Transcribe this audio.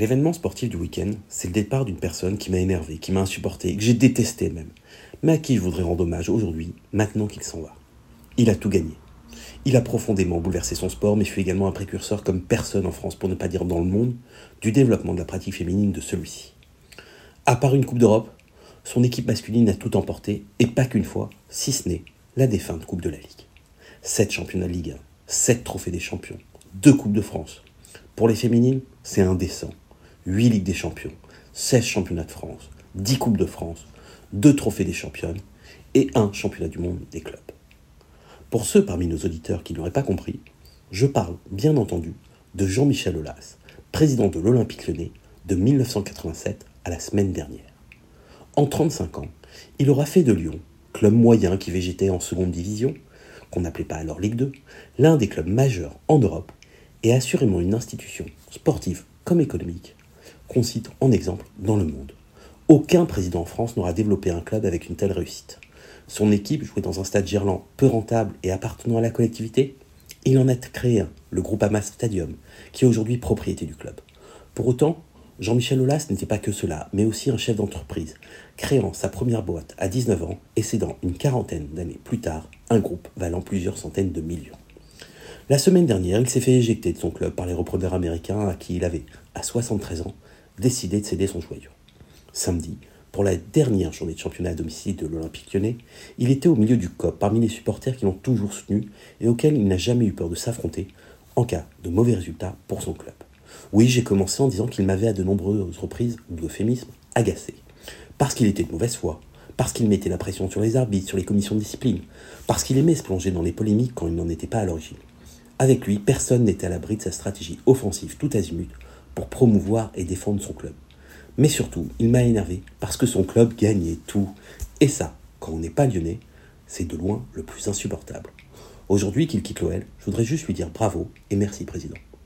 L'événement sportif du week-end, c'est le départ d'une personne qui m'a énervé, qui m'a insupporté, que j'ai détesté même, mais à qui je voudrais rendre hommage aujourd'hui, maintenant qu'il s'en va. Il a tout gagné. Il a profondément bouleversé son sport, mais fut également un précurseur comme personne en France, pour ne pas dire dans le monde, du développement de la pratique féminine de celui-ci. À part une Coupe d'Europe, son équipe masculine a tout emporté, et pas qu'une fois, si ce n'est la défunte Coupe de la Ligue. Sept championnats de Ligue 1, sept trophées des champions, deux Coupes de France. Pour les féminines, c'est indécent. 8 Ligues des Champions, 16 Championnats de France, 10 Coupes de France, 2 Trophées des Championnes et un Championnat du Monde des clubs. Pour ceux parmi nos auditeurs qui n'auraient pas compris, je parle bien entendu de Jean-Michel Aulas, président de l'Olympique Lyonnais de 1987 à la semaine dernière. En 35 ans, il aura fait de Lyon, club moyen qui végétait en seconde division, qu'on n'appelait pas alors Ligue 2, l'un des clubs majeurs en Europe et assurément une institution sportive comme économique qu'on cite en exemple dans le monde. Aucun président en France n'aura développé un club avec une telle réussite. Son équipe jouait dans un stade gerland peu rentable et appartenant à la collectivité. Il en a créé un, le groupe Amas Stadium, qui est aujourd'hui propriété du club. Pour autant, Jean-Michel Aulas n'était pas que cela, mais aussi un chef d'entreprise, créant sa première boîte à 19 ans et cédant une quarantaine d'années plus tard un groupe valant plusieurs centaines de millions. La semaine dernière, il s'est fait éjecter de son club par les repreneurs américains à qui il avait, à 73 ans, décidé de céder son joyau. Samedi, pour la dernière journée de championnat à domicile de l'Olympique lyonnais, il était au milieu du COP parmi les supporters qui l'ont toujours soutenu et auxquels il n'a jamais eu peur de s'affronter en cas de mauvais résultats pour son club. Oui, j'ai commencé en disant qu'il m'avait à de nombreuses reprises, ou d'euphémisme, agacé. Parce qu'il était de mauvaise foi, parce qu'il mettait la pression sur les arbitres, sur les commissions de discipline, parce qu'il aimait se plonger dans les polémiques quand il n'en était pas à l'origine. Avec lui, personne n'était à l'abri de sa stratégie offensive tout azimut pour promouvoir et défendre son club. Mais surtout, il m'a énervé parce que son club gagnait tout. Et ça, quand on n'est pas lyonnais, c'est de loin le plus insupportable. Aujourd'hui qu'il quitte l'OL, je voudrais juste lui dire bravo et merci président.